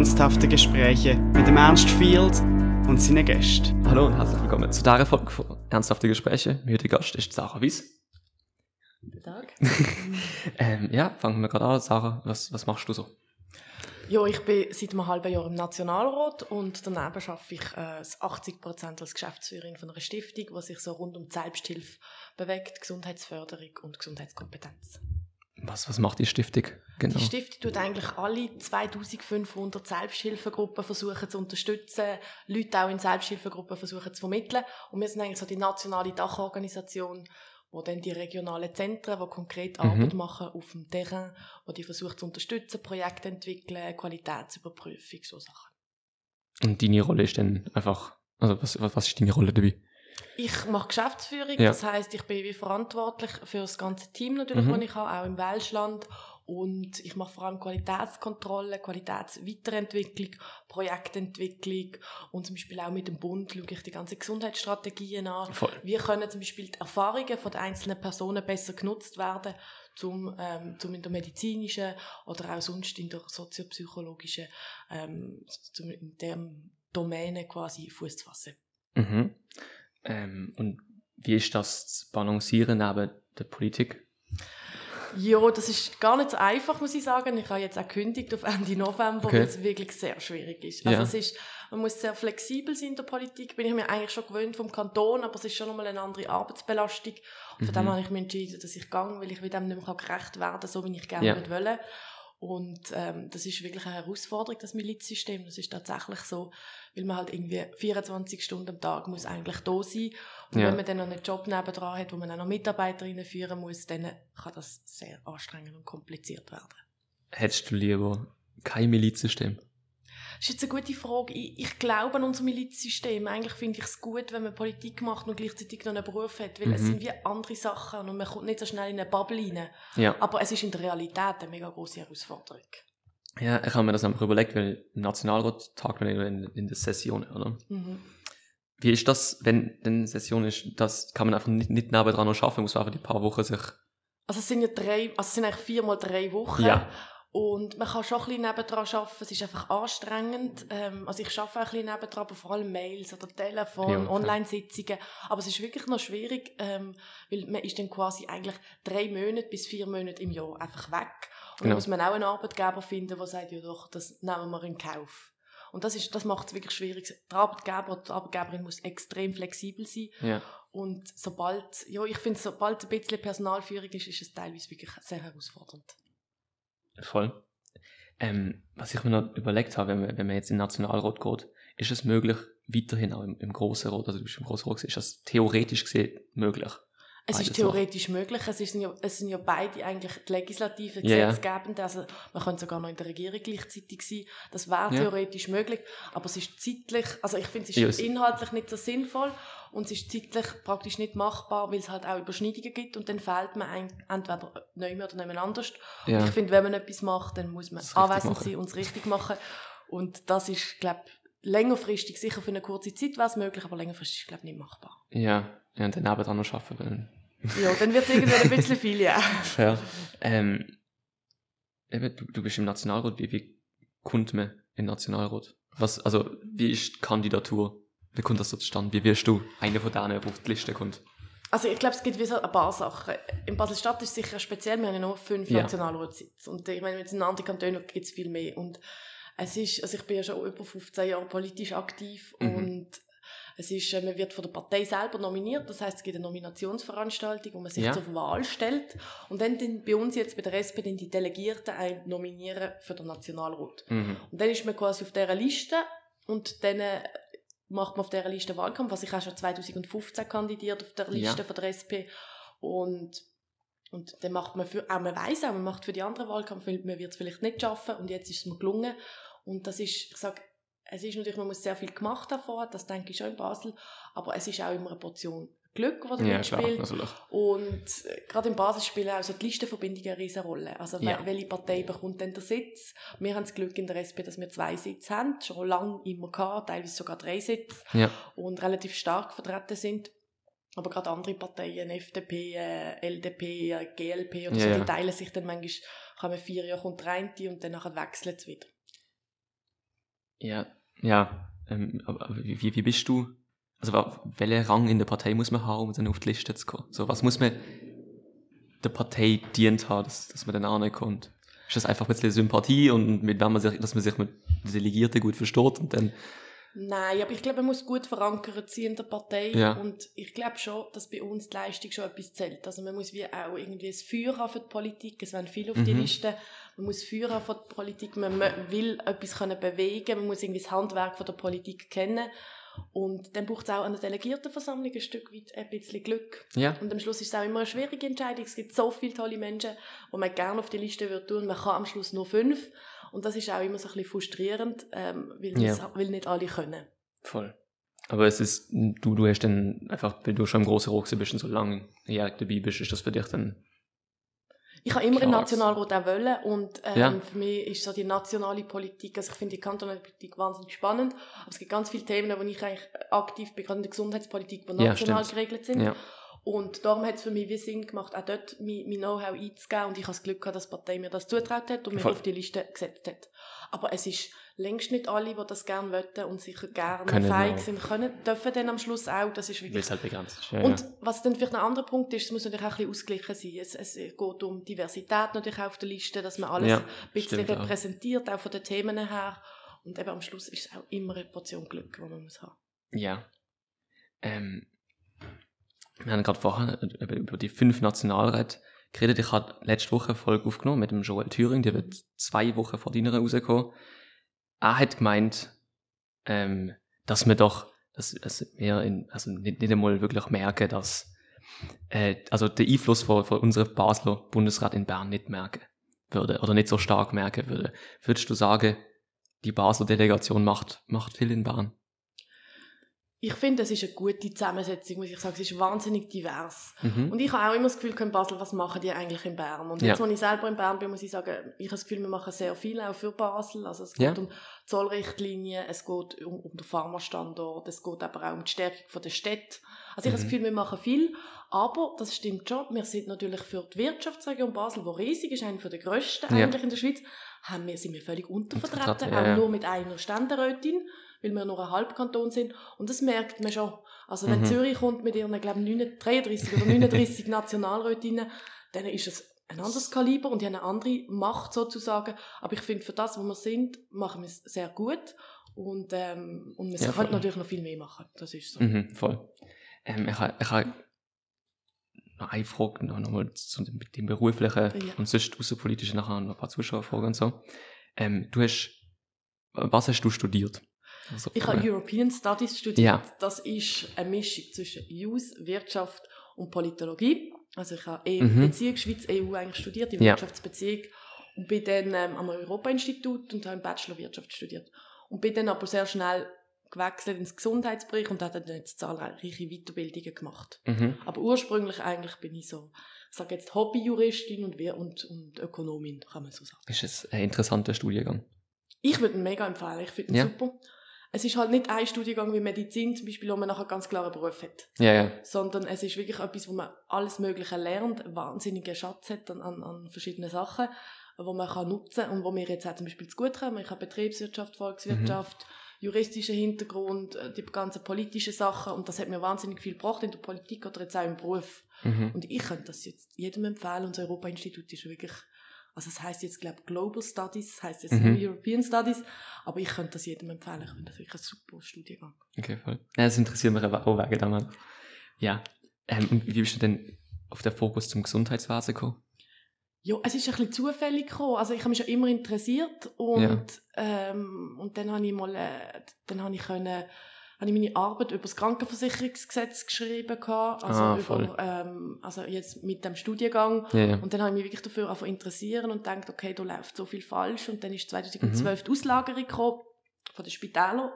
ernsthafte Gespräche mit dem Ernst Field und seinen Gästen. Hallo und herzlich willkommen zu dieser Folge von Ernsthafte Gespräche. Mein heutiger Gast ist Sarah Wies. Guten Tag. ähm, ja, fangen wir gerade an. Sarah, was, was machst du so? Ja, ich bin seit einem halben Jahr im Nationalrat und daneben arbeite ich äh, 80 Prozent als Geschäftsführerin von einer Stiftung, die sich so rund um die Selbsthilfe bewegt, Gesundheitsförderung und Gesundheitskompetenz. Was, was macht die Stiftung genau? Die Stiftung tut eigentlich alle 2500 Selbsthilfegruppen versuchen zu unterstützen, Leute auch in Selbsthilfegruppen versuchen zu vermitteln. Und wir sind eigentlich so die nationale Dachorganisation, wo dann die regionalen Zentren, die konkret Mhm. Arbeit machen auf dem Terrain, wo die versuchen zu unterstützen, Projekte entwickeln, Qualitätsüberprüfung, so Sachen. Und deine Rolle ist dann einfach, also was, was was ist deine Rolle dabei? Ich mache Geschäftsführung, Ja. das heißt, ich bin wie verantwortlich für das ganze Team natürlich, Mhm. das ich habe, auch im Welschland. Und ich mache vor allem Qualitätskontrolle, Qualitätsweiterentwicklung, Projektentwicklung und zum Beispiel auch mit dem Bund schaue ich die ganzen Gesundheitsstrategien an. Voll. Wie können zum Beispiel die Erfahrungen von den einzelnen Personen besser genutzt werden, zum, ähm, zum in der medizinischen oder auch sonst in der soziopsychologischen, ähm, in der Domäne quasi Fuß zu fassen. Mhm. Ähm, und wie ist das zu balancieren neben der Politik? Ja, das ist gar nicht so einfach, muss ich sagen. Ich habe jetzt auch gekündigt auf Ende November, Okay. weil es wirklich sehr schwierig ist. Also Ja. es ist, man muss sehr flexibel sein in der Politik. Bin ich mir eigentlich schon gewöhnt vom Kanton, aber es ist schon nochmal eine andere Arbeitsbelastung. Und von Mhm. dem habe ich mich entschieden, dass ich gehe, weil ich dem nicht mehr gerecht werden kann, so wie ich gerne Ja. würde wollen. Und ähm, das ist wirklich eine Herausforderung, das Milizsystem. Das ist tatsächlich so, weil man halt irgendwie 24 Stunden am Tag muss eigentlich da sein. Und Ja. wenn man dann noch einen Job nebendran hat, wo man auch noch Mitarbeiterinnen führen muss, dann kann das sehr anstrengend und kompliziert werden. Hättest du lieber kein Milizsystem? Das ist jetzt eine gute Frage. Ich, ich glaube an unser Milizsystem. Eigentlich finde ich es gut, wenn man Politik macht und gleichzeitig noch einen Beruf hat, weil es Mhm. sind wie andere Sachen und man kommt nicht so schnell in eine Bubble rein. Ja. Aber es ist in der Realität eine mega große Herausforderung. Ja, ich habe mir das einfach überlegt, weil im Nationalrat tagt man in, in der Session, oder? Mhm. Wie ist das, wenn eine Session ist, das kann man einfach nicht, nicht nebendran noch schaffen, muss man einfach die paar Wochen sich... Also es sind ja drei, also es sind eigentlich viermal drei Wochen. Ja. Und man kann schon ein bisschen nebendran arbeiten, es ist einfach anstrengend. Ähm, also ich arbeite auch ein bisschen nebendran, aber vor allem Mails oder Telefon, Ja. Online-Sitzungen. Aber es ist wirklich noch schwierig, ähm, weil man ist dann quasi eigentlich drei Monate bis vier Monate im Jahr einfach weg. Und Genau. dann muss man auch einen Arbeitgeber finden, der sagt, ja doch, das nehmen wir in Kauf. Und das, ist, das macht es wirklich schwierig. Der Arbeitgeber oder die Arbeitgeberin muss extrem flexibel sein. Ja. Und sobald, ja, ich finde, sobald ein bisschen Personalführung ist, ist es teilweise wirklich sehr herausfordernd. Voll. Ähm, was ich mir noch überlegt habe, wenn man, wenn man jetzt in den Nationalrat geht, ist es möglich, weiterhin auch im, im Grossen Rat, also du bist im Rat, gewesen, ist das theoretisch gesehen möglich? Es ist theoretisch möglich. Es, ist, ja, es sind ja beide eigentlich die Legislative. Gesetzgebende. Also man könnte sogar noch in der Regierung gleichzeitig sein. Das wäre Ja. theoretisch möglich. Aber es ist zeitlich, also ich finde, es ist Ja, es- inhaltlich nicht so sinnvoll und es ist zeitlich praktisch nicht machbar, weil es halt auch Überschneidungen gibt und dann fehlt man entweder mehr oder mehr anders. Und ich finde, wenn man etwas macht, dann muss man anwesend machen. sein und es richtig machen. Und das ist, glaube längerfristig, sicher für eine kurze Zeit wäre es möglich, aber längerfristig, glaube ich, nicht machbar. Ja, ja und dann nebendran noch arbeiten. Weil, Ja, dann wird es irgendwann ein bisschen viel, ja. fair. Ähm, eben, du, du bist im Nationalrat, wie, wie kommt man den Nationalrat? Was, also, wie ist die Kandidatur? Wie kommt das so zustande? Wie wirst du einer von denen, der auf die Liste kommt? Also ich glaube, es gibt wie so ein paar Sachen. In Basel-Stadt ist es sicher speziell, wir haben ja nur fünf Ja. Nationalratssitze. Und ich meine, in anderen Kantonen gibt es viel mehr. Und es ist, also ich bin ja schon über 15 Jahre politisch aktiv Mhm. und es ist, äh, man wird von der Partei selber nominiert, das heißt, es gibt eine Nominationsveranstaltung, wo man sich Ja. zur Wahl stellt und dann den, bei uns jetzt bei der SP dann die Delegierten ein nominieren für den Nationalrat. Mhm. Und dann ist man quasi auf dieser Liste und dann äh, macht man auf dieser Liste Wahlkampf. Also ich habe schon 2015 kandidiert auf der Liste Ja. von der SP und und dann macht man für, auch man weiss auch, man macht für die anderen Wahlkampf, weil man wird es vielleicht nicht schaffen und jetzt ist es mir gelungen und das ist, ich sage, es ist natürlich, man muss sehr viel gemacht davor, das denke ich schon in Basel, aber es ist auch immer eine Portion Glück, die da Ja, mitspielt. Und äh, gerade in Basel spielen auch so die Listenverbindungen eine riesige Rolle. Also Ja. wel- welche Partei bekommt denn den Sitz? Wir haben das Glück in der SP, dass wir zwei Sitze haben, schon lange immer gehabt, teilweise sogar drei Sitze Ja. und relativ stark vertreten sind. Aber gerade andere Parteien, FDP, äh, LDP, äh, GLP Ja, so, die teilen sich dann manchmal, kommen vier Jahre kommt der eine und dann wechselt es wieder. Ja, ja. Ähm, aber wie, wie bist du? Also welchen Rang in der Partei muss man haben, um dann auf die Liste zu kommen? So, was muss man der Partei dient haben, dass, dass man dann ankommt? Ist das einfach ein bisschen Sympathie und mit wem man sich, dass man sich mit Delegierten gut versteht und dann Nein, aber ich glaube, man muss gut verankert sein in der Partei. Ja. Und ich glaube schon, dass bei uns die Leistung schon etwas zählt. Also man muss wie auch irgendwie ein Feuer haben für die Politik. Es werden viele auf die Mhm. Liste. Man muss Feuer haben für die Politik. Man will etwas können bewegen. Man muss irgendwie das Handwerk von der Politik kennen. Und dann braucht es auch an der Delegiertenversammlung ein Stück weit ein bisschen Glück. ja, Und am Schluss ist es auch immer eine schwierige Entscheidung. Es gibt so viele tolle Menschen, die man gerne auf die Liste würde tun. Man kann am Schluss nur fünf. Und das ist auch immer so ein bisschen frustrierend, ähm, weil, Ja. das, weil nicht alle können. voll. Aber es ist, du, du hast dann einfach, weil du schon im großen Rucksack bist und so lange ja, dabei bist, ist das für dich dann, Ich habe immer im Klar. Nationalrat auch wollen und ähm, Ja. für mich ist so die nationale Politik, also ich finde die kantonale Politik wahnsinnig spannend, aber es gibt ganz viele Themen, wo ich eigentlich aktiv bin, gerade in der Gesundheitspolitik, die Ja, national stimmt. geregelt sind. ja, Und darum hat es für mich wie Sinn gemacht, auch dort mein, mein Know-how einzugeben und ich habe das Glück gehabt, dass die Partei mir das zutraut hat und mich Voll. auf die Liste gesetzt hat. Aber es ist längst nicht alle, die das gerne wollen und sicher gerne Können auch. sind, können, dürfen dann am Schluss auch, das ist weil wirklich es halt begrenzt ist. Ja, und ja. was dann vielleicht ein anderer Punkt ist, es muss natürlich auch ein bisschen ausgeglichen sein. Es, es geht um Diversität natürlich auch auf der Liste, dass man alles Ja, ein bisschen stimmt auch. repräsentiert, auch von den Themen her. Und eben am Schluss ist es auch immer eine Portion Glück, die man muss haben. Ja. Ähm, wir haben gerade vorher über, über die fünf Nationalräte geredet. Ich habe letzte Woche eine Folge aufgenommen mit dem Joel Thüring, der wird zwei Wochen vor deiner rauskommen. Er hat gemeint, ähm, dass wir doch, dass, dass wir in, also nicht, nicht einmal wirklich merken, dass äh, also der Einfluss von, von unserem Basler Bundesrat in Bern nicht merken würde oder nicht so stark merken würde. Würdest du sagen, die Basler Delegation macht, macht viel in Bern? Ich finde, es ist eine gute Zusammensetzung, muss ich sagen. Es ist wahnsinnig divers. Mhm. Und ich habe auch immer das Gefühl, in Basel, was machen die eigentlich in Bern? Und Ja. jetzt, als ich selber in Bern bin, muss ich sagen, ich habe das Gefühl, wir machen sehr viel auch für Basel. Also es geht Ja. um Zollrichtlinien, es geht um, um den Pharmastandort, es geht aber auch um die Stärkung der Städte. Also ich habe das Mhm. Gefühl, wir machen viel, aber das stimmt schon, wir sind natürlich für die Wirtschaftsregion Basel, die riesig ist, eine der grössten Ja. eigentlich in der Schweiz, haben wir, sind wir völlig untervertreten, auch ja, ja. nur mit einer Ständerätin, weil wir nur ein Halbkanton sind. Und das merkt man schon. Also wenn Mhm. Zürich kommt mit ihren, glaube ich, 33 oder 39 Nationalrätinnen, dann ist es ein anderes Kaliber und die haben eine andere Macht sozusagen. Aber ich finde, für das, wo wir sind, machen wir es sehr gut. Und, ähm, und wir Ja, können voll. natürlich noch viel mehr machen. Das ist so. Mhm, voll. Ähm, ich habe ich ha noch eine Frage noch, noch mal zu dem, dem beruflichen Ja. und sonst außenpolitischen nachher noch ein paar Zuschauerfragen und so. Ähm, du hast, was hast du studiert? Also, Ich habe European Studies studiert. Ja. Das ist eine Mischung zwischen Jus, Wirtschaft und Politologie. Also ich habe EU Mhm. Beziehung, Schweiz, EU eigentlich studiert, in Ja. Wirtschaftsbeziehung und bin dann ähm, am Europa-Institut und habe einen Bachelor Wirtschaft studiert. Und bin dann aber sehr schnell gewechselt ins Gesundheitsbereich und habe dann jetzt zahlreiche Weiterbildungen gemacht. Mhm. Aber ursprünglich eigentlich bin ich so, ich sage jetzt Hobbyjuristin und, und, und Ökonomin, kann man so sagen. Ist es ein interessanter Studiengang? Ich würde ihn mega empfehlen, ich finde ihn Ja. super. Es ist halt nicht ein Studiengang wie Medizin zum Beispiel, wo man nachher ganz klaren Beruf hat, Ja, ja. sondern es ist wirklich etwas, wo man alles Mögliche lernt, einen wahnsinnigen Schatz hat an, an, an verschiedenen Sachen, wo man kann nutzen und wo mir jetzt auch zum Beispiel zu gut kommen. Ich habe Betriebswirtschaft, Volkswirtschaft, juristischen Hintergrund, äh, die ganzen politischen Sachen und das hat mir wahnsinnig viel gebracht in der Politik oder jetzt auch im Beruf. Mhm. Und ich könnte das jetzt jedem empfehlen. Unser Europa-Institut ist wirklich, also es heißt jetzt, glaube ich, Global Studies, heißt jetzt Mhm. European Studies, aber ich könnte das jedem empfehlen. Ich finde das wirklich ein super Studiengang. Okay, voll. Ja, das interessiert mich aber auch wegen. Mann. Ja. Ähm, und wie bist du denn auf den Fokus zum Gesundheitswesen gekommen? Ja, es ist ein bisschen zufällig gekommen. Also ich habe mich schon immer interessiert und, ähm, und dann habe ich mal, äh, dann habe ich können, habe ich meine Arbeit über das Krankenversicherungsgesetz geschrieben gehabt, also Ah, über, ähm, also jetzt mit dem Studiengang. Ja. Und dann habe ich mich wirklich dafür zu interessieren und gedacht, okay, da läuft so viel falsch. Und dann ist Mhm. 2012 die Auslagerung gekommen von den Spitälern,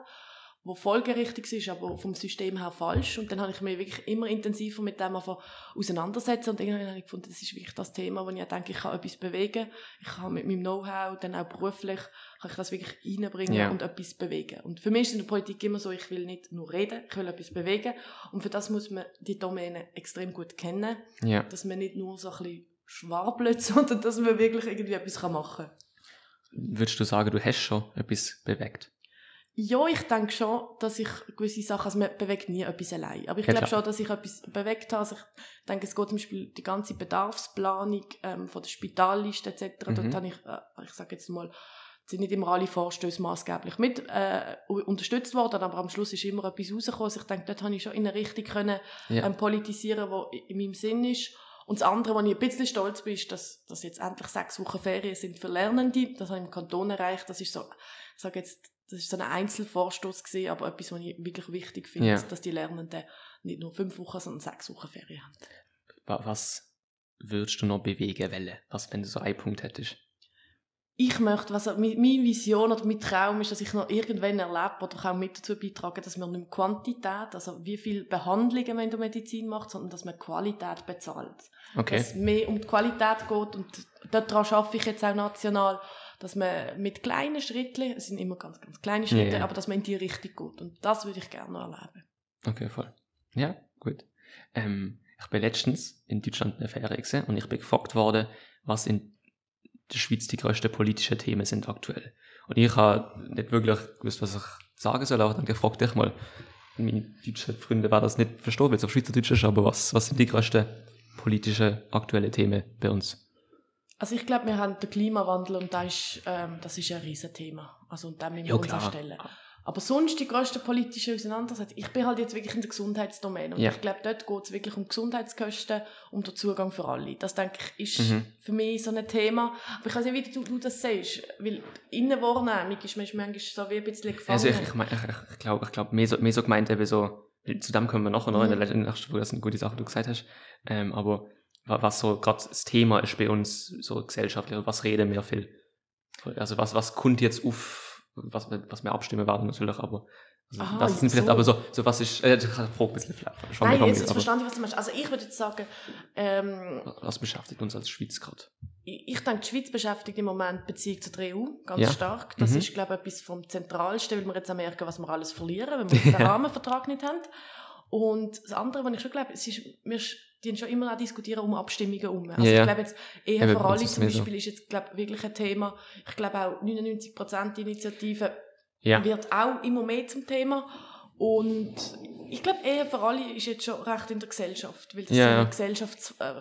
wo folgerichtig ist, aber vom System her falsch. Und dann habe ich mich wirklich immer intensiver mit dem auseinandersetzen. Und irgendwann habe ich gefunden, das ist wirklich das Thema, wo ich denke, ich kann etwas bewegen. Ich kann mit meinem Know-how, dann auch beruflich, kann ich das wirklich reinbringen Ja. und etwas bewegen. Und für mich ist in der Politik immer so, ich will nicht nur reden, ich will etwas bewegen. Und für das muss man die Domäne extrem gut kennen ja. dass man nicht nur so ein bisschen schwarbelt, sondern dass man wirklich irgendwie etwas machen kann. Würdest du sagen, du hast schon etwas bewegt? Ja, ich denke schon, dass ich gewisse Sachen, also man bewegt nie etwas allein. Aber ich Ja, glaube schon, dass ich etwas bewegt habe. Also ich denke, es geht zum Beispiel die ganze Bedarfsplanung ähm, von der Spitalliste etc. Mhm. Dort habe ich, äh, ich sage jetzt mal, sind nicht immer alle Vorstöße maßgeblich mit äh, unterstützt worden, aber am Schluss ist immer etwas rausgekommen. Also ich denke, dort habe ich schon in eine Richtung können, Ja. ähm, politisieren, die in meinem Sinn ist. Und das andere, wo ich ein bisschen stolz bin, ist, dass, dass jetzt endlich sechs Wochen Ferien sind für Lernende. Das habe ich im Kanton erreicht. Das ist so, ich sage jetzt, das ist so ein Einzelvorstoß gewesen, aber etwas, was ich wirklich wichtig finde, Ja. dass- die Lernenden nicht nur fünf Wochen, sondern sechs Wochen Ferien haben. Wa- Was würdest du noch bewegen wollen? Was, wenn du so einen Punkt hättest? Ich möchte, was meine meine Vision oder mein Traum ist, dass ich noch irgendwann erlebe oder auch mit dazu beitragen, dass man nicht mehr Quantität, also wie viel Behandlungen man in der Medizin macht, sondern dass man Qualität bezahlt. Okay. dass es mehr um die Qualität geht und daran arbeite ich jetzt auch national, dass man mit kleinen Schritten, es sind immer ganz, ganz kleine Schritte, ja. aber dass man in die Richtung geht und das würde ich gerne noch erleben. Okay, voll. Ja, gut. Ähm, ich bin letztens in Deutschland in der Ferien gewesen und ich bin gefragt worden, was in der Schweiz die grössten politischen Themen sind aktuell. Und ich habe nicht wirklich gewusst, was ich sagen soll, aber dann gefragt ich mal, meine deutschen Freunde werden das nicht verstehen, weil es auf Schweizerdeutsch ist, aber was, was sind die grössten politischen aktuellen Themen bei uns? Also ich glaube, wir haben den Klimawandel und das ist, ähm, das ist ein Riesenthema. Also und dem müssen wir Ja, uns klar. auch stellen. Aber sonst die grössten politischen Auseinandersetzungen, ich bin halt jetzt wirklich in der Gesundheitsdomäne und Ja. ich glaube, dort geht es wirklich um Gesundheitskosten, um den Zugang für alle. Das, denke ich, ist Mhm. für mich so ein Thema. Aber ich weiß nicht, wie du, du das siehst, weil Innenwahrnehmung ist manchmal so wie ein bisschen gefangen. Also ich, ich, mein, ich, ich, glaube, ich glaub, mehr, so, mehr so gemeint eben so, zu dem kommen wir nachher noch in der Mhm. letzten Folge, das sind gute Sachen, die du gesagt hast. Ähm, aber was so gerade das Thema ist bei uns, so gesellschaftlich, was reden wir viel? Also was, was kommt jetzt auf, was, wir- was wir abstimmen werden natürlich, aber also Aha, das sind vielleicht so. aber so, so was ist, äh, ich frage ein bisschen vielleicht, Nein, jetzt, verstand ich, was du meinst. Also ich würde jetzt sagen, ähm, was beschäftigt uns als Schweiz gerade? ich ich denke, die Schweiz beschäftigt im Moment Beziehung zur EU ganz Ja. stark. Das Mhm. ist, glaube ich, etwas vom Zentralsten, weil wir jetzt merken, was wir alles verlieren, wenn wir den. Rahmenvertrag nicht haben. Und das andere, was ich schon glaube, es ist, wir die schon immer auch diskutieren um Abstimmungen herum. Also Ja, ich glaube jetzt, Ehe Eben, für bei uns alle ist es zum mehr so. Beispiel ist jetzt, glaube ich, wirklich ein Thema. Ich glaube auch 99% Initiative Ja, wird auch immer mehr zum Thema. Und ich glaube, Ehe für alle ist jetzt schon recht in der Gesellschaft, weil das Ja, eine, Gesellschafts-, äh,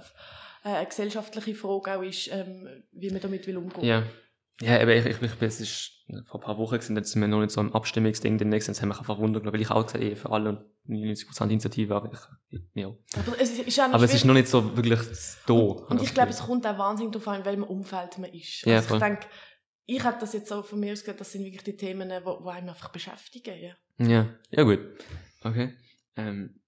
äh, eine gesellschaftliche Frage auch ist, ähm, wie man damit will umgehen. ja. Ja, aber ich, ich, ich, es ist vor ein paar Wochen gewesen, jetzt sind wir noch nicht so im Abstimmungsding, demnächst jetzt haben wir einfach Wunder, weil ich auch gesagt eh, für alle und 99% Initiative, aber ich, ja. Aber es ist, auch noch Aber es ist noch nicht so wirklich da. Und ich glaube, es kommt auch wahnsinnig darauf an, in welchem Umfeld man ist. Ja, also ich denke, ich habe das jetzt so von mir aus gehört, das sind wirklich die Themen, die wo, wo einem einfach beschäftigen. Ja. Ja, ja gut. Okay. Ähm,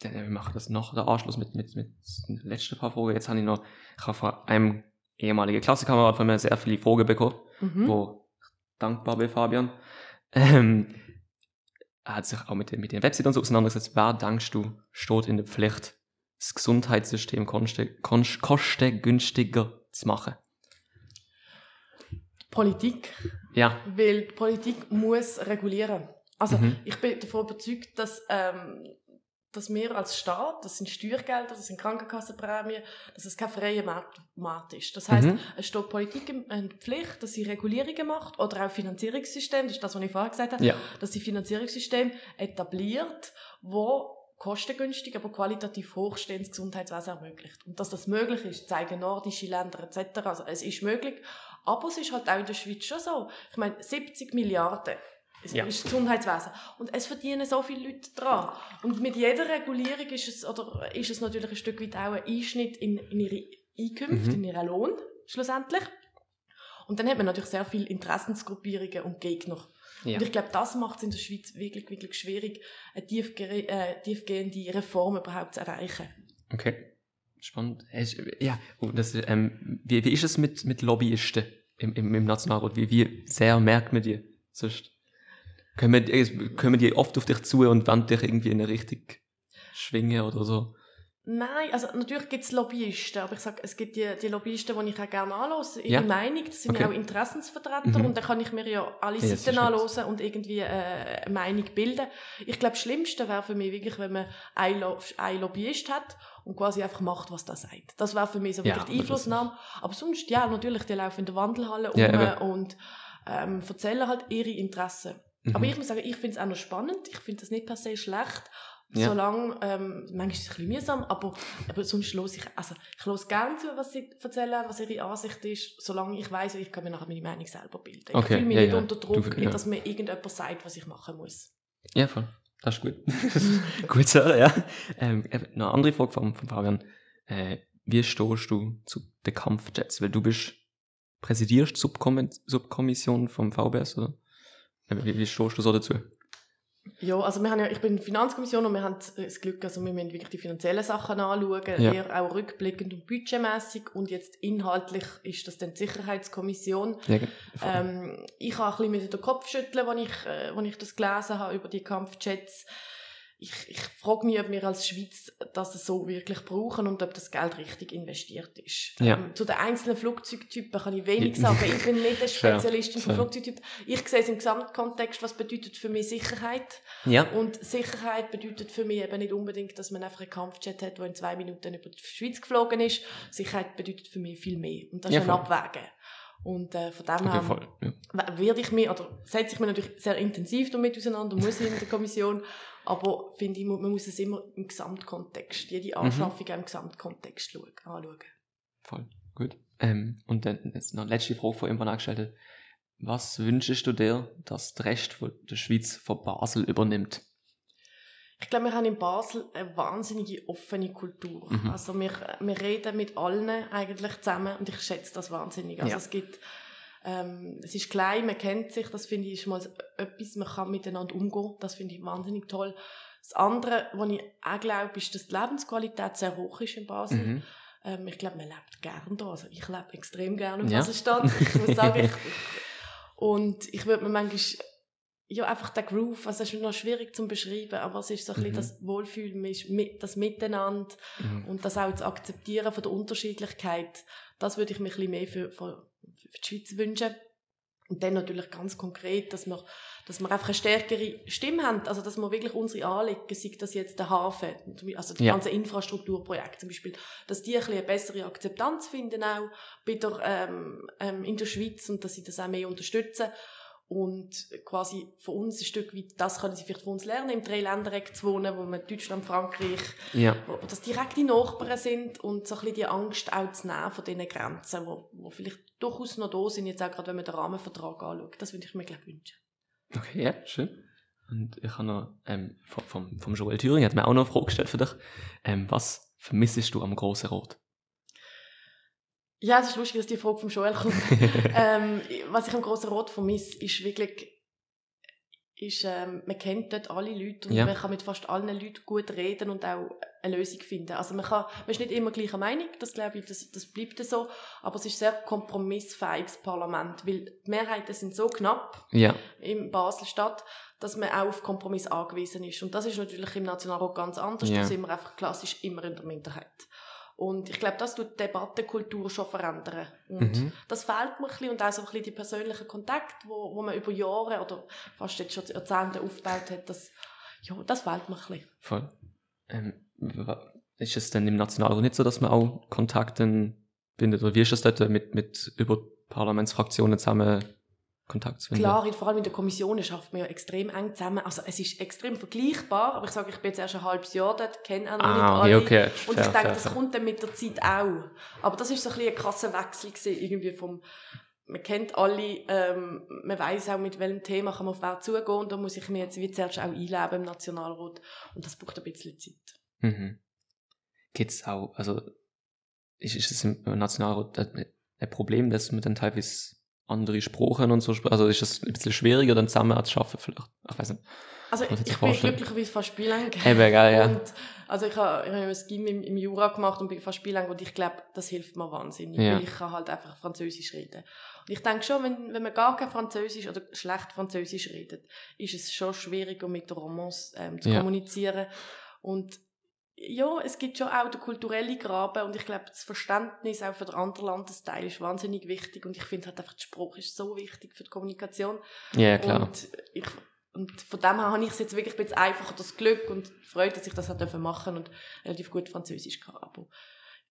dann, äh, wir machen das noch, der Anschluss mit, mit, mit den letzten paar Fragen. Jetzt habe ich noch, ich habe von einem ehemaligen Klassenkamerad von mir sehr viele Fragen bekommen, Mhm. wo ich dankbar bin, Fabian. Ähm, er hat sich auch mit, den- mit den Webseiten und so auseinandergesetzt. Wer denkst du, steht in der Pflicht, das Gesundheitssystem kostengünstiger zu machen? Politik. Ja. Weil Politik muss regulieren. Also Mhm. ich bin davon überzeugt, dass, ähm, dass wir als Staat, das sind Steuergelder, das sind Krankenkassenprämien, dass es kein freier Markt, ist. Das heißt, Mhm. es steht Politik in der Pflicht, dass sie Regulierungen macht oder auch Finanzierungssystem, das ist das, was ich vorher gesagt habe, Ja. dass sie Finanzierungssystem etabliert, wo kostengünstig, aber qualitativ hochstehendes Gesundheitswesen ermöglicht. Und dass das möglich ist, zeigen nordische Länder etc. Also es ist möglich, aber es ist halt auch in der Schweiz schon so. Ich meine, 70 Milliarden ist, Ja. ist das Gesundheitswesen. Und es verdienen so viele Leute dran. Und mit jeder Regulierung ist es, oder ist es natürlich ein Stück weit auch ein Einschnitt in, in ihre Einkünfte, Mhm. in ihren Lohn, schlussendlich. Und dann hat man natürlich sehr viele Interessensgruppierungen und Gegner. Ja. Und ich glaube, das macht es in der Schweiz wirklich, wirklich schwierig, eine tiefge äh, tiefgehende Reform überhaupt zu erreichen. Okay. Spannend. Ja, und das, ähm, wie, wie ist es mit, mit Lobbyisten im, im, im Nationalrat? Wie, wie sehr merkt man die? Sonst können wir, äh, können die oft auf dich zu und wollen dich irgendwie in eine Richtung schwingen oder so? Nein, also natürlich gibt es Lobbyisten, aber ich sage, es gibt die, die Lobbyisten, die ich auch gerne anhöre, ihre Ja. Meinung, das sind Okay. ja auch Interessensvertreter Mhm. und dann kann ich mir ja alle Ja, Seiten anhören und irgendwie äh, eine Meinung bilden. Ich glaube, das Schlimmste wäre für mich wirklich, wenn man einen, Lo einen Lobbyist hat und quasi einfach macht, was der sagt. Das wäre für mich so Ja, wirklich die aber das Einflussnahme. Aber sonst, ja, natürlich, die laufen in der Wandelhalle Ja, um und ähm, erzählen halt ihre Interessen. Mhm. Aber ich muss sagen, ich finde es auch noch spannend. Ich finde das nicht per se schlecht. Ja. Solange, ähm, manchmal ist es ein bisschen mühsam, aber, aber sonst los ich, also ich los gerne zu, was sie erzählen, was ihre Ansicht ist, solange ich weiß, ich kann mir nachher meine Meinung selber bilden. Ich Okay, fühle mich ja, nicht ja. unter Druck, Du- nicht, dass mir irgendjemand sagt, was ich machen muss. Ja, voll. Das ist gut. gut zu hören, ja. Ähm, noch eine andere Frage von, von Fabian. Äh, wie stehst du zu den Kampfjets? Weil du bist, präsidierst die Subkom Subkommission vom VBS, oder? Wie, wie stehst du so dazu? Ja, also wir haben ja, ich bin in der Finanzkommission und wir haben das Glück, also wir müssen wirklich die finanziellen Sachen anschauen, Ja. eher auch rückblickend und budgetmäßig und jetzt inhaltlich ist das dann die Sicherheitskommission. Ja. Ähm, ich habe ein bisschen den Kopf schütteln, als ich, äh, ich das gelesen habe über die Kampfjets. Ich, ich frage mich, ob wir als Schweiz das so wirklich brauchen und ob das Geld richtig investiert ist. Ja. Ähm, zu den einzelnen Flugzeugtypen kann ich wenig sagen. Ich bin nicht Spezialistin fair. von Flugzeugtypen. Ich sehe es im Gesamtkontext, was bedeutet für mich Sicherheit. ja. Und Sicherheit bedeutet für mich eben nicht unbedingt, dass man einfach einen Kampfjet hat, der in zwei Minuten über die Schweiz geflogen ist. Sicherheit bedeutet für mich viel mehr. Und das ist Ja, ein. Abwägen. Und äh, von dem her. Ja. werde ich mich, oder setze ich mich natürlich sehr intensiv damit auseinander, muss ich in der Kommission, aber finde ich, man muss es immer im Gesamtkontext, Mhm. jede Anschaffung auch im Gesamtkontext schauen, anschauen. Voll. Gut. Ähm, und dann jetzt noch letzte Frage von irgendwann angestellt. Was wünschst du dir, dass der Rest von der Schweiz von Basel übernimmt? Ich glaube, wir haben in Basel eine wahnsinnige offene Kultur. Mhm. Also wir, wir reden mit allen eigentlich zusammen und ich schätze das wahnsinnig. Also Ja. es gibt, ähm, es ist klein, man kennt sich, das finde ich ist mal etwas, man kann miteinander umgehen, das finde ich wahnsinnig toll. Das andere, was ich auch glaube, ist, dass die Lebensqualität sehr hoch ist in Basel. Mhm. Ähm, ich glaube, man lebt gern da. Also ich lebe extrem gerne in Ja. Baselstadt. Ich muss sagen, ich, und ich würde mir manchmal ja, einfach der Groove, also es ist noch schwierig zu beschreiben, aber es ist so ein Mhm. bisschen das Wohlfühlen, mit- das Miteinander Mhm. und das auch zu akzeptieren von der Unterschiedlichkeit. Das würde ich mir ein bisschen mehr für, für, für die Schweiz wünschen. Und dann natürlich ganz konkret, dass wir, dass wir einfach eine stärkere Stimme haben, also dass wir wirklich unsere Anliegen, sei das jetzt der Hafen, also die Ja. ganzen Infrastrukturprojekte zum Beispiel, dass die ein bisschen eine bessere Akzeptanz finden auch bei der, ähm, ähm, in der Schweiz und dass sie das auch mehr unterstützen. Und quasi von uns ein Stück weit, das können sie vielleicht von uns lernen, im Dreiländereck zu wohnen, wo man Deutschland, Frankreich, Ja. wo das direkte Nachbarn sind und so ein bisschen die Angst auch zu nehmen von diesen Grenzen, wo, wo vielleicht durchaus noch da sind, jetzt auch gerade, wenn man den Rahmenvertrag anschaut. Das würde ich mir, glaube ich, wünschen. Okay, ja, schön. Und ich habe noch, ähm, vom, vom, vom Joel Thüring hat mir auch noch eine Frage gestellt für dich. Ähm, was vermissest du am Grossen Rot? Ja, es ist lustig, dass die Frage vom Joel kommt. ähm, was ich am Grossen Rot vermisse, ist wirklich, ist, ähm, man kennt dort alle Leute und Ja. man kann mit fast allen Leuten gut reden und auch eine Lösung finden. Also man, kann, man ist nicht immer gleicher Meinung, das glaube ich, das, das bleibt so, aber es ist ein sehr kompromissfähiges Parlament, weil die Mehrheiten sind so knapp Ja, in Basel-Stadt, dass man auch auf Kompromiss angewiesen ist. Und das ist natürlich im Nationalrat ganz anders, Ja. da sind wir einfach klassisch immer in der Minderheit. Und ich glaube, das tut die Debattenkultur schon verändern. Und Mhm. das fehlt mir ein bisschen und auch so ein bisschen die persönlichen Kontakte, wo, wo man über Jahre oder fast jetzt schon Jahrzehnte aufgebaut hat, das, ja, das fehlt mir ein bisschen. voll. Ähm, ist es denn im Nationalrat nicht so, dass man auch Kontakte bindet? Oder wie ist das dort mit, mit über Parlamentsfraktionen zusammen Kontakt zu finden? Klar, vor allem in der Kommission schafft man ja extrem eng zusammen. Also es ist extrem vergleichbar, aber ich sage, ich bin jetzt erst ein halbes Jahr dort, kenne auch noch Ah, nicht okay, alle. okay. Und Fair, ich denke, fair, das fair. kommt dann mit der Zeit auch. Aber das ist so ein, bisschen ein krasser Wechsel gewesen, irgendwie vom, man kennt alle, ähm, man weiß auch, mit welchem Thema kann man auf wer zugehen und da muss ich mir jetzt wie zuerst auch einleben im Nationalrat. Und das braucht ein bisschen Zeit. Mhm. Geht's auch, also ist, ist es im Nationalrat ein, ein Problem, dass man dann teilweise andere Sprachen und so, also ist es ein bisschen schwieriger, dann zusammen zu arbeiten vielleicht? Ich weiß nicht. Also ich, ich bin glücklicherweise fast spieleng. Eben, geil, ja. Und, also ich habe, ich habe ein Scheme im, im Jura gemacht und bin fast spieleng und ich glaube, das hilft mir wahnsinnig, Ja. weil ich kann halt einfach Französisch reden. Und ich denke schon, wenn, wenn man gar kein Französisch oder schlecht Französisch redet, ist es schon schwieriger mit der Romance ähm, zu Ja. kommunizieren. Und ja, es gibt schon auch den kulturellen Graben und ich glaube, das Verständnis auch für den anderen Landesteil ist wahnsinnig wichtig und ich finde halt einfach, der Spruch ist so wichtig für die Kommunikation. Ja, klar. Und, ich, und von dem her habe ich es jetzt wirklich ein bisschen einfacher, das Glück und die Freude, dass ich das machen und relativ gut Französisch kann. Aber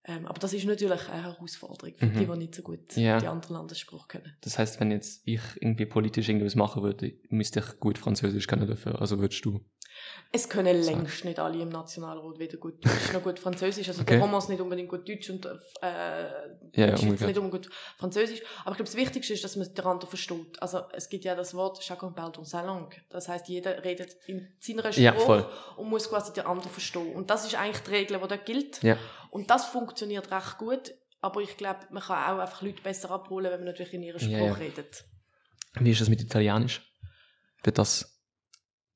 Ähm, aber das ist natürlich eine Herausforderung für Mhm. die, die nicht so gut Ja. die anderen Landessprache können. Das heißt, wenn jetzt ich irgendwie politisch irgendwas machen würde, müsste ich gut Französisch können dafür. Also würdest du. Es können So. längst nicht alle im Nationalrat weder gut Deutsch noch gut Französisch. Also Okay. der Romans nicht unbedingt gut Deutsch und äh, Ja, die ja, umgekehrt. nicht unbedingt gut Französisch. Aber ich glaube, das Wichtigste ist, dass man den anderen versteht. Also es gibt ja das Wort «chacun parle dans sa langue». Das heißt, jeder redet in seiner Sprache Ja, und muss quasi den anderen verstehen. Und das ist eigentlich die Regel, die da gilt. Ja. Und das funktioniert recht gut. Aber ich glaube, man kann auch einfach Leute besser abholen, wenn man natürlich in ihrer Sprache Ja, ja. redet. Wie ist das mit Italienisch? Wird das.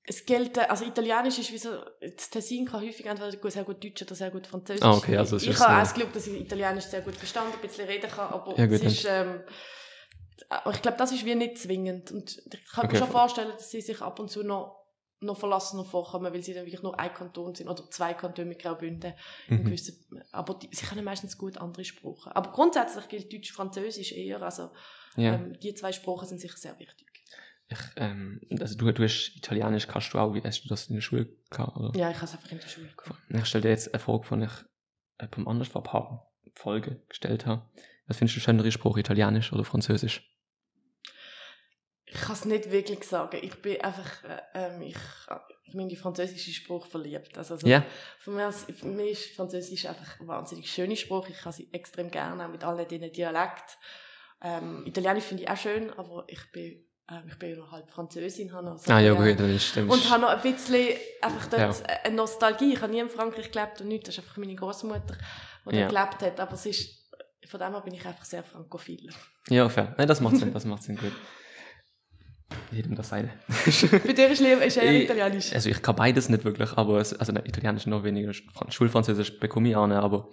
Es gilt, äh, also Italienisch ist wie so, das Tessin kann häufig entweder gut- sehr gut Deutsch oder sehr gut Französisch. Ah, okay, also ich habe auch das Glück, dass ich Italienisch sehr gut verstanden, ein bisschen reden kann, aber Ja, gut, es ist, ähm, ich glaube, das ist wie nicht zwingend. Und ich kann Okay. mir schon vorstellen, dass sie sich ab und zu noch, noch verlassen noch vorkommen, weil sie dann wirklich nur ein Kanton sind oder zwei Kantone mit Graubünden. Mhm. gewissen- Aber die, sie können meistens gut andere Sprachen. Aber grundsätzlich gilt Deutsch, Französisch eher. Also Ja. ähm, die zwei Sprachen sind sicher sehr wichtig. Ich, ähm, also du, du hast Italienisch, kannst du auch, wie hast du das in der Schule gehabt, oder? Ja, ich habe es einfach in der Schule gehabt. Ich stelle dir jetzt eine Frage, die ich jemandem anders vor ein paar Folgen gestellt habe. Was findest du schönere Sprache, Italienisch oder Französisch? Ich kann es nicht wirklich sagen. Ich bin einfach, äh, ähm, ich, ich bin in die französische Sprache verliebt. Also, also Ja. für, mich, für mich ist Französisch einfach eine wahnsinnig schöne Sprache. Ich kann sie extrem gerne, auch mit allen diesen Dialekten. Ähm, Italienisch finde ich auch schön, aber ich bin, ich bin ja noch halb Französin. Habe noch so Ah ja, gut, dann ist dann Und habe noch ein bisschen einfach dort Ja. eine Nostalgie. Ich habe nie in Frankreich gelebt und nichts. Das ist einfach meine Großmutter, die Ja. dort gelebt hat. Aber es ist, von dem her bin ich einfach sehr frankophil. Ja, fair. Nein, das macht Sinn, das macht Sinn, gut. Jedem das seine. Bei dir ist, lieber- ist eher Italienisch. Also ich kann beides nicht wirklich, aber es, also nein, Italienisch noch weniger, Fran- Schulfranzösisch bekomme ich auch nicht, aber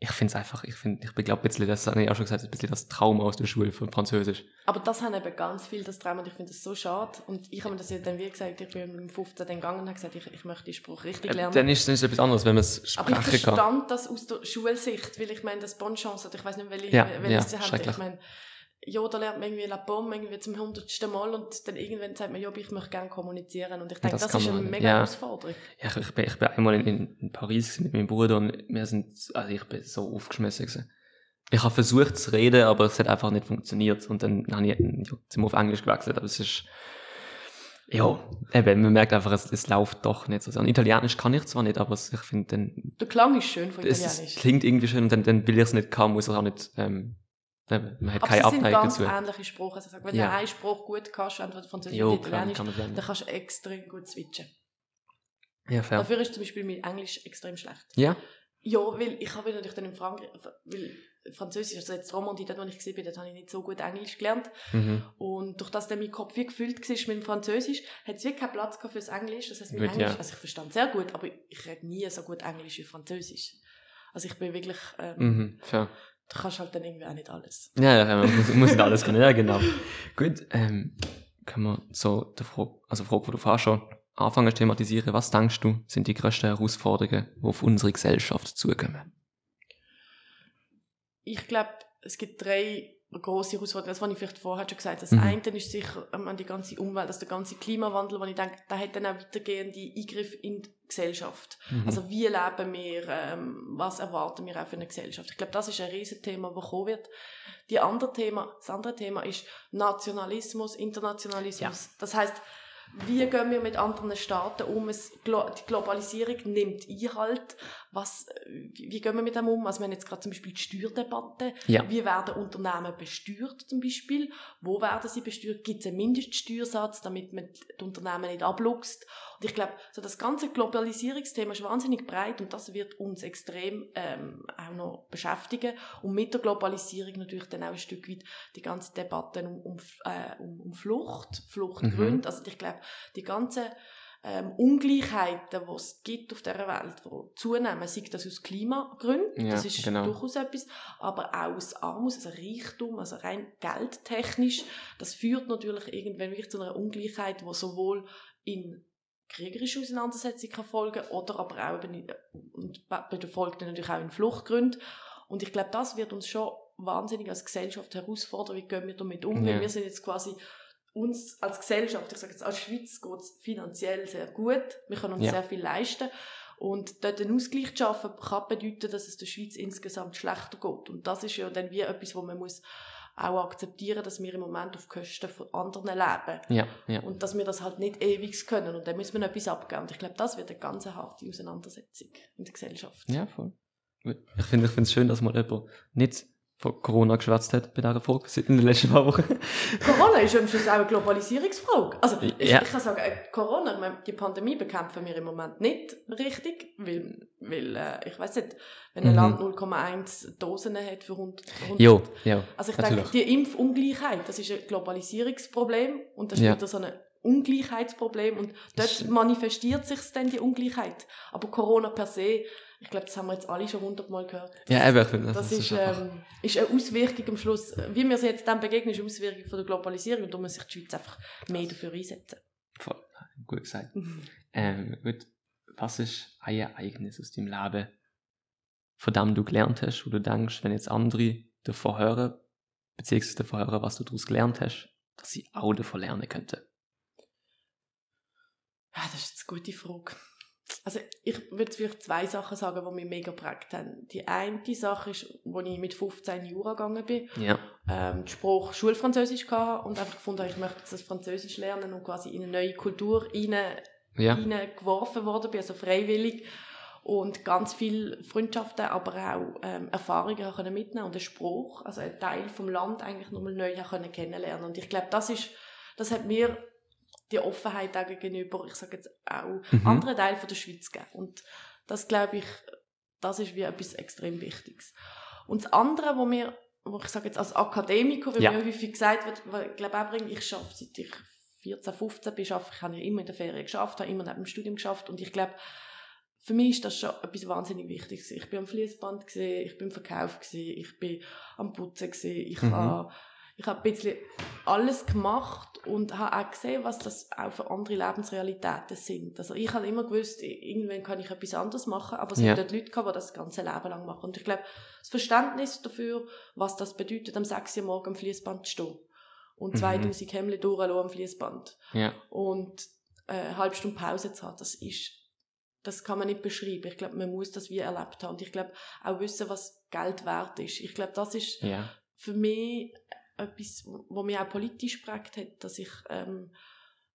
ich finde es einfach, ich finde, ich glaube ein bisschen, das habe ich auch schon gesagt, ein bisschen das Trauma aus der Schule von Französisch. Aber das haben eben ganz viel das Trauma und ich finde das so schade. Und ich habe mir das ja dann wie gesagt, ich bin mit 15 dann gegangen und habe gesagt, ich, ich möchte die Spruch richtig Äh, lernen. Dann ist es etwas anderes, wenn man es aber ich sprechen kann. verstand das aus der Schulsicht, weil ich meine, das Bonchance, oder ich weiß nicht, welche, Ja, welche ja, sie haben. Ich meine, ja, da lernt man irgendwie La Pomme irgendwie zum hundertsten Mal und dann irgendwann sagt man, ja, ich möchte gerne kommunizieren. Und ich denke, Das das, ist eine mega Ja. Herausforderung. Ja, ich, ich, bin, ich bin einmal in, in Paris mit meinem Bruder und wir sind, also ich bin so aufgeschmissen gewesen. Ich habe versucht zu reden, aber es hat einfach nicht funktioniert und dann habe ich, ja, auf Englisch gewechselt, aber es ist, ja, eben, man merkt einfach, es, es läuft doch nicht so. Und Italienisch kann ich zwar nicht, aber es, ich finde dann, Der Klang ist schön von es, Italienisch. es klingt irgendwie schön und dann, dann will ich es nicht kann, muss ich auch nicht, ähm, eben, man hat aber keine sie sind Abneigung ganz dazu. ähnliche Sprachen. Also, wenn Ja. du einen Spruch gut kannst, entweder Französisch oder Italienisch, kann dann kannst du extrem gut switchen. Ja, fair. Dafür ist zum Beispiel mein Englisch extrem schlecht. Ja? Ja, weil ich habe natürlich dann in Frankreich, weil Französisch, also jetzt Romandie, dort wo ich bin, dort habe ich nicht so gut Englisch gelernt. Mhm. Und durch das dann mein Kopf wie gefüllt war mit dem Französisch, hat es wirklich keinen Platz gehabt fürs Englisch. Das heißt, mein Englisch, ja. also ich verstand sehr gut, aber ich rede nie so gut Englisch wie Französisch. Also ich bin wirklich, ähm, Mhm, fair. Du kannst halt dann irgendwie auch nicht alles. Ja, ja, man muss, muss nicht alles können, ja, genau. Gut, ähm, können wir so die Frage, also Frage, die du vorher schon anfangen zu thematisieren, was denkst du, sind die grössten Herausforderungen, die auf unsere Gesellschaft zukommen? Ich glaube, es gibt drei große Herausforderungen. Das, was ich vielleicht vorher schon gesagt habe. Das Mhm. eine ist sicher ähm, die ganze Umwelt, also der ganze Klimawandel, wo ich denke, da hat dann auch weitergehende Eingriffe in die Gesellschaft. Mhm. Also wie leben wir, ähm, was erwarten wir auch für eine Gesellschaft? Ich glaube, das ist ein Riesenthema, das kommen wird. Die andere Thema, das andere Thema ist Nationalismus, Internationalismus. Das heißt, wie gehen wir mit anderen Staaten um? Es, die Globalisierung nimmt Einhalt. Was, äh, wie wie gehen wir mit dem um? Also wir haben jetzt gerade zum Beispiel die Steuerdebatte. Ja. Wie werden Unternehmen besteuert zum Beispiel? Wo werden sie besteuert? Gibt es einen Mindeststeuersatz, damit man die Unternehmen nicht abluchst? Ich glaube, so das ganze Globalisierungsthema ist wahnsinnig breit und das wird uns extrem ähm, auch noch beschäftigen. Und mit der Globalisierung natürlich dann auch ein Stück weit die ganze Debatte um, um, äh, um, um Flucht, Fluchtgründe. Also ich glaube, die ganze ähm, Ungleichheiten, die es gibt auf dieser Welt, die zunehmen, sei das aus Klimagründen, Ja, das ist genau. durchaus etwas, aber auch aus Armut, also Reichtum, also rein geldtechnisch, das führt natürlich irgendwann wirklich zu einer Ungleichheit, die sowohl in kriegerische Auseinandersetzung kann folgen oder aber auch eben in, und bei der dann natürlich auch in Fluchtgründen. Und ich glaube, das wird uns schon wahnsinnig als Gesellschaft herausfordern, wie gehen wir damit um, Ja. weil wir sind jetzt quasi uns als Gesellschaft, ich sage jetzt als Schweiz geht es finanziell sehr gut, wir können uns Ja. sehr viel leisten Und dort einen Ausgleich zu schaffen, kann bedeuten, dass es der Schweiz insgesamt schlechter geht. Und das ist ja dann wie etwas, wo man muss auch akzeptieren, dass wir im Moment auf Kosten von anderen leben. Ja, ja. Und dass wir das halt nicht ewig können. Und dann müssen wir noch etwas abgeben. Und ich glaube, das wird eine ganz harte Auseinandersetzung in der Gesellschaft. Ja, voll. Ich finde ich es schön, dass mal jemand nicht von Corona geschwätzt hat bei dieser Folge, seit in den letzten paar Wochen. Corona ist am Schluss auch eine Globalisierungsfrage. Also, ich, Ja. ich kann sagen, äh, Corona, ich meine, die Pandemie bekämpfen wir im Moment nicht richtig, weil, weil äh, ich weiß nicht, wenn ein Mhm. Land 0,1 Dosen hat für 100, 100 Jo, ja. Also ich Natürlich. denke, die Impfungleichheit, das ist ein Globalisierungsproblem und das ist Ja. wieder so ein Ungleichheitsproblem und dort manifestiert sich dann die Ungleichheit. Aber Corona per se, ich glaube, das haben wir jetzt alle schon hundertmal gehört. Ja, eben, finde, Das, ist, ähm, ist eine Auswirkung am Schluss, wie wir sie jetzt dann begegnen, ist eine Auswirkung von der Globalisierung und da muss sich die Schweiz einfach mehr dafür einsetzen. voll, gut gesagt. Ähm, gut. Was ist ein Ereignis aus deinem Leben, von dem du gelernt hast, wo du denkst, wenn jetzt andere davon hören, beziehungsweise davon hören, was du daraus gelernt hast, dass sie auch davon lernen könnten? Ja, das ist jetzt eine gute Frage. Also ich würde vielleicht zwei Sachen sagen, die mich mega geprägt haben. Die eine Sache ist, als ich mit 15 Jura gegangen bin, Ja. ähm, Spruch Schulfranzösisch hatte und einfach gefunden habe, ich möchte das Französisch lernen und quasi in eine neue Kultur rein, Ja. reingeworfen worden bin, also freiwillig und ganz viele Freundschaften, aber auch ähm, Erfahrungen können mitnehmen und einen Spruch, also einen Teil vom Land eigentlich nochmal neu können kennenlernen und ich glaube, das ist, das hat mir die Offenheit auch gegenüber, ich sage jetzt auch Mhm. anderen Teilen von der Schweiz gegeben und das glaube ich, das ist wie etwas extrem Wichtiges. Und das andere, wo mir, wo ich sage jetzt als Akademiker, wie Ja. mir häufig gesagt wird, weil ich glaube auch, ich schaffe seit ich 14, 15 bin, schaffe, ich habe ja immer in der Ferien geschafft, habe immer neben dem Studium geschafft und ich glaube, für mich ist das schon etwas wahnsinnig Wichtiges. Ich bin am Fließband gesehen, ich bin im Verkauf gesehen, ich bin am Putzen gesehen, ich Mhm. habe ich habe ein bisschen alles gemacht und habe auch gesehen, was das auch für andere Lebensrealitäten sind. Also ich habe immer gewusst, irgendwann kann ich etwas anderes machen, aber es Ja. dort Leute gehabt, die das ganze Leben lang machen. Und ich glaube, das Verständnis dafür, was das bedeutet, am 6 Uhr morgen am Fließband zu stehen und Mhm. 2000 Hemmli durchlassen am Fließband Ja. und äh, eine halbe Stunde Pause zu haben, das ist, das kann man nicht beschreiben. Ich glaube, man muss das wie erlebt haben. Und ich glaube, auch wissen, was Geld wert ist. Ich glaube, das ist Ja. für mich etwas, wo mich auch politisch geprägt hat, dass ich, ähm,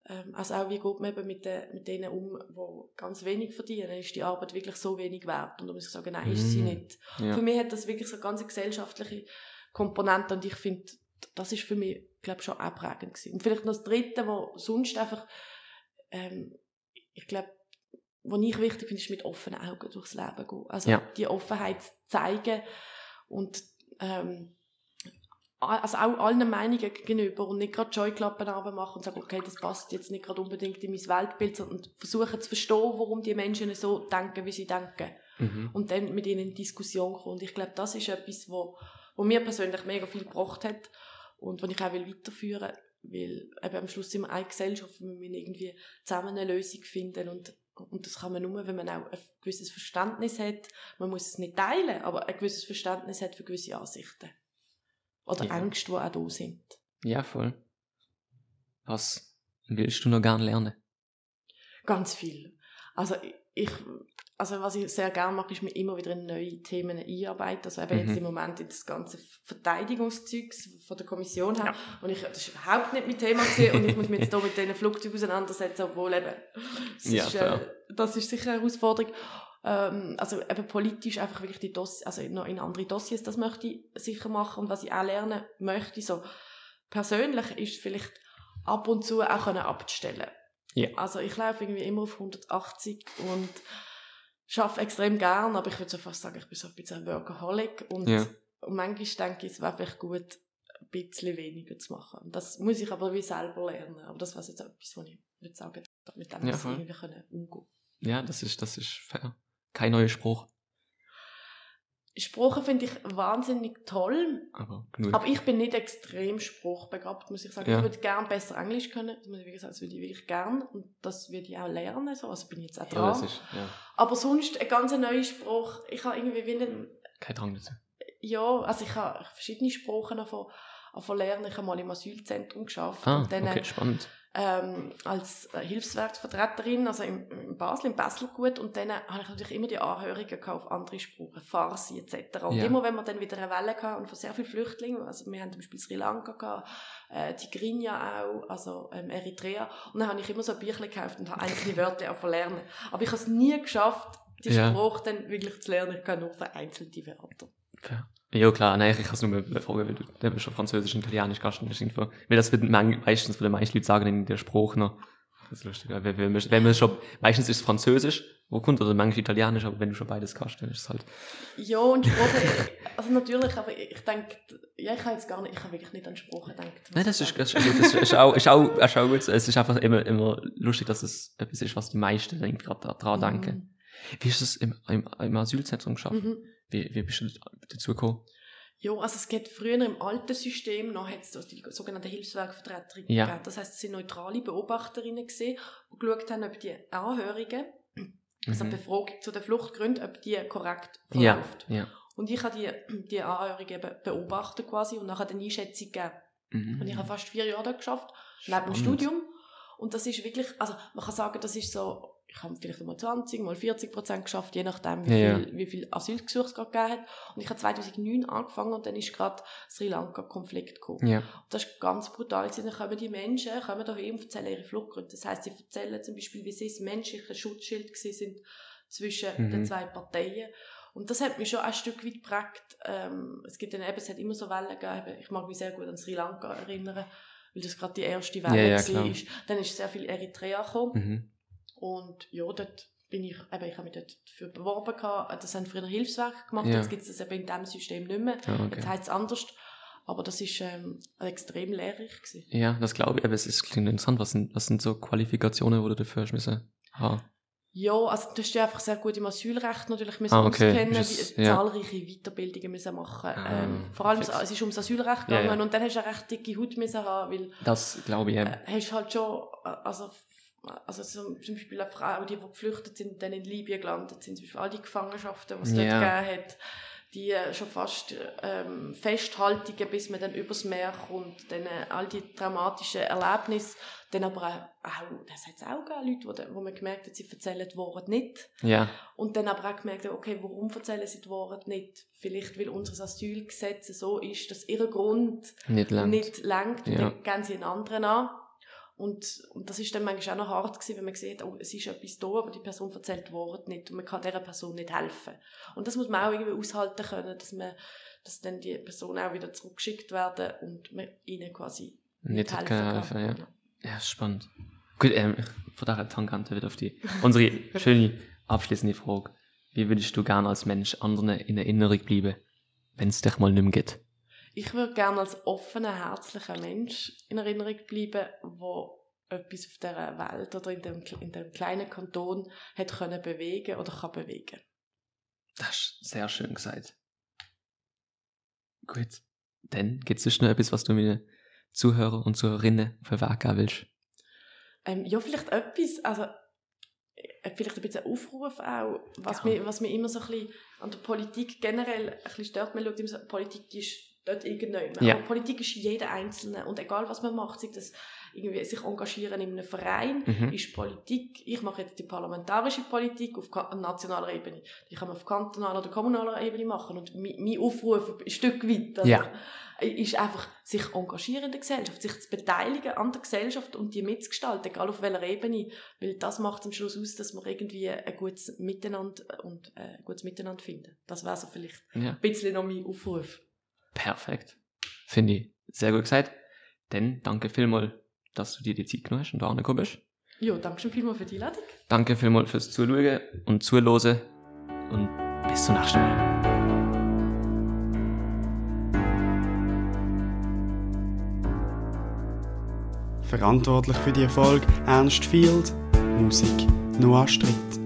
ähm, also auch wie geht man eben mit, den, mit denen um, die ganz wenig verdienen, ist die Arbeit wirklich so wenig wert? Und da muss ich sagen, nein, ist sie Mm. nicht. Ja. Für mich hat das wirklich so eine ganz gesellschaftliche Komponente und ich finde, das ist für mich, glaube schon auch prägend gewesen. Und vielleicht noch das Dritte, wo sonst einfach, ähm, ich glaube, was ich wichtig finde, ist mit offenen Augen durchs Leben gehen. Also Ja. die Offenheit zeigen und ähm, also auch allen Meinungen gegenüber und nicht gerade Scheuklappen machen und sagen, okay, das passt jetzt nicht gerade unbedingt in mein Weltbild, sondern versuchen zu verstehen, warum die Menschen so denken, wie sie denken Mhm. und dann mit ihnen in Diskussion kommen. Und ich glaube, das ist etwas, wo, wo mir persönlich mega viel gebracht hat und was ich auch will weiterführen will, weil eben am Schluss sind wir eine Gesellschaft, wir müssen irgendwie zusammen eine Lösung finden und, und das kann man nur, wenn man auch ein gewisses Verständnis hat. Man muss es nicht teilen, aber ein gewisses Verständnis hat für gewisse Ansichten. Oder Ja. Ängste, die auch da sind. Ja, voll. Was willst du noch gerne lernen? Ganz viel. Also ich, also was ich sehr gerne mache, ist mir immer wieder in neue Themen einarbeiten. Also eben Mhm. jetzt im Moment in das ganze Verteidigungszeugs von der Kommission her. Ja. Und ich, das ist überhaupt nicht mein Thema gewesen, und ich muss mich jetzt hier mit diesen Flugzeugen auseinandersetzen, obwohl eben, das, Ja, ist, äh, das ist sicher eine Herausforderung. Ähm, also eben politisch einfach wirklich die Dossiers, also noch in andere Dossiers, das möchte ich sicher machen. Und was ich auch lernen möchte, so persönlich, ist vielleicht ab und zu auch können abzustellen. Ja. Also ich laufe irgendwie immer auf 180 und schaffe extrem gern, aber ich würde so fast sagen, ich bin so ein bisschen ein Workaholic und, Ja. und manchmal denke ich, es wäre vielleicht gut, ein bisschen weniger zu machen. Das muss ich aber wie selber lernen. Aber das wäre jetzt etwas, was ich würde sagen, mit dem Ja, irgendwie können umgehen. Ja, das ist, das ist fair. Kein neuer Spruch, Sprache finde ich wahnsinnig toll, aber aber ich bin nicht extrem spruchbegabt, muss ich sagen. Ja. Ich würde gerne besser Englisch können, das muss ich wirklich sagen, das würde ich wirklich gerne und das würde ich auch lernen, so. also bin ich jetzt auch ja, dran. das ist, ja, Aber sonst ein ganz neuer Spruch. Ich habe irgendwie wie einen, kein Drang dazu. ja, also ich habe verschiedene Sprachen davon, lernen. Ich habe mal im Asylzentrum geschafft. Ah, und dann, okay, spannend. Ähm, als äh, Hilfswerksvertreterin, also in, in Basel, im Bastelgut, und dann habe ich natürlich immer die Anhörungen auf andere Sprachen, Farsi etc. Und Ja. immer, wenn wir dann wieder eine Welle hatten, und von sehr vielen Flüchtlingen, also wir haben zum Beispiel Sri Lanka gehabt, äh, Tigrinya auch, also ähm, Eritrea, und dann habe ich immer so ein Büchlein gekauft und habe einzelne Wörter auch verlernen. Aber ich habe es nie geschafft, die Ja. Sprache dann wirklich zu lernen. Ich kann nur vereinzelte Wörter. Ja. Ja, klar, nein, ich kann es nur fragen, weil du, du bist schon Französisch und Italienisch kannst. Das ist weil das wird man- meistens, von den meisten Leuten sagen, in der Sprache noch. Das ist lustig, weil, wenn, man- wenn man schon, meistens ist es Französisch, wo kommt, oder manchmal Italienisch, aber wenn du schon beides kannst, dann ist es halt. Ja, und Sprache, also natürlich, aber ich denke, ja, ich habe jetzt gar nicht, ich habe wirklich nicht an Sprache gedacht. Nein, das ist, das ist, gut, das ist auch, ist auch, ist auch gut. Es ist einfach immer, immer lustig, dass es etwas ist, was die meisten gerade daran denken. Wie ist es im, im, im Asylzentrum geschafft? Mhm. Wie, wie bist du dazu gekommen? Ja, also es geht früher im alten System noch hat es die sogenannte Hilfswerkvertreterin Ja. gegeben. Das heißt, es sind neutrale Beobachterinnen gesehen, die geschaut haben, ob die Anhörungen, also die Mhm. Befragung zu den Fluchtgründen, ob die korrekt Ja, verläuft. ja. Und ich habe die, die Anhörungen eben beobachtet quasi und nachher eine Einschätzung gegeben. Mhm. Und ich habe fast vier Jahre dort geschafft, neben dem. Studium. Und das ist wirklich, also man kann sagen, das ist so, ich habe vielleicht mal 20, mal 40 Prozent geschafft, je nachdem, wie Ja, viel, wie viel Asylgesuche es gerade gegeben hat. Und ich habe 2009 angefangen und dann ist gerade Sri Lanka-Konflikt gekommen. Ja. Und das ist ganz brutal. Dann kommen die Menschen, kommen dahin und erzählen ihre Fluchtgründe. Das heisst, sie erzählen zum Beispiel, wie sie das menschliche Schutzschild sind zwischen Mhm. den zwei Parteien. Und das hat mich schon ein Stück weit geprägt. Ähm, es gibt dann eben, es hat immer so Wellen gegeben. Ich mag mich sehr gut an Sri Lanka erinnern, weil das gerade die erste Welle Ja, ja, war. Dann ist sehr viel Eritrea gekommen. Mhm. Und ja, dort bin ich, eben, ich habe mich dort dafür beworben. Gehabt. Das haben früher Hilfswerke gemacht, Ja. jetzt gibt es das eben in diesem System nicht mehr. Ja, okay. Jetzt heißt es anders. Aber das war ähm, extrem lehrreich. Gewesen. Ja, das glaube ich. Aber es ist, klingt interessant. Was sind, was sind so Qualifikationen, die du dafür hast müssen haben? Ja, also du hast ja einfach sehr gut im Asylrecht natürlich müssen Ah, okay. auskennen, wie, ja. zahlreiche Weiterbildungen müssen machen. Ah, ähm, vor allem, fix. es ist ums Asylrecht Ja, gegangen ja. und dann hast du eine recht dicke Haut müssen haben, weil Das glaube ich. äh, Ja. hast halt schon, äh, also, also zum, zum Beispiel eine Frau, die, die geflüchtet sind, dann in Libyen gelandet sind, zum Beispiel all die Gefangenschaften, die es Ja. dort gegeben hat, die schon fast ähm, Festhaltungen, bis man dann übers Meer kommt, dann äh, all die traumatischen Erlebnisse, dann aber auch, auch das hat es auch gegeben, Leute, wo, wo man gemerkt hat, sie erzählen die Wahrheit nicht. ja. Und dann aber auch gemerkt, haben, okay, warum erzählen sie die Wahrheit nicht? Vielleicht, weil unser Asylgesetz so ist, dass ihr Grund Nicht lang. nicht lenkt Ja. dann gehen sie einen anderen an. Und, und das ist dann manchmal auch noch hart gewesen, wenn man sieht, oh, es ist etwas da, aber die Person erzählt die Wahrheit nicht und man kann dieser Person nicht helfen. Und das muss man auch irgendwie aushalten können, dass man, dass dann die Person auch wieder zurückgeschickt werden und man ihnen quasi Nicht helfen kann helfen, ja. Ja, spannend. Gut, ähm, von daher Tangente wieder auf die. Unsere schöne abschließende Frage. Wie würdest du gerne als Mensch anderen in Erinnerung bleiben, wenn es dich mal nicht mehr gibt? Ich würde gerne als offener, herzlicher Mensch in Erinnerung bleiben, wo etwas auf dieser Welt oder in dem, in dem kleinen Kanton hat können bewegen oder kann bewegen. Das ist sehr schön gesagt. Gut. Dann gibt es noch etwas, was du meinen Zuhörer und Zuhörerinnen auf den Weg geben willst. Ähm, ja, vielleicht etwas, also äh, vielleicht ein bisschen Aufruf auch, was, Ja. mir, was mir immer so ein bisschen an der Politik generell ein bisschen stört. Man schaut immer so, Politik ist dort irgendjemand. Ja. Aber Politik ist jeder Einzelne und egal was man macht, sei das irgendwie sich engagieren in einem Verein, Mhm. ist Politik. Ich mache jetzt die parlamentarische Politik auf nationaler Ebene. Die kann man auf kantonaler oder kommunaler Ebene machen. Und mein, mein Aufruf ein Stück weit also, Ja. ist einfach, sich engagieren in der Gesellschaft, sich zu beteiligen an der Gesellschaft und die mitzugestalten, egal auf welcher Ebene. Weil das macht am Schluss aus, dass wir irgendwie ein gutes Miteinander und äh, ein gutes Miteinander finden. Das wäre so vielleicht Ja. ein bisschen noch mein Aufruf. Perfekt. Finde ich sehr gut gesagt. Dann danke vielmals, dass du dir die Zeit genommen hast und da angekommen bist. Ja, danke schon vielmals für die Einladung. Danke vielmals fürs Zuschauen und Zuhören und bis zum nächsten Mal. Verantwortlich für die Erfolg Ernst Field, Musik Noah Strick.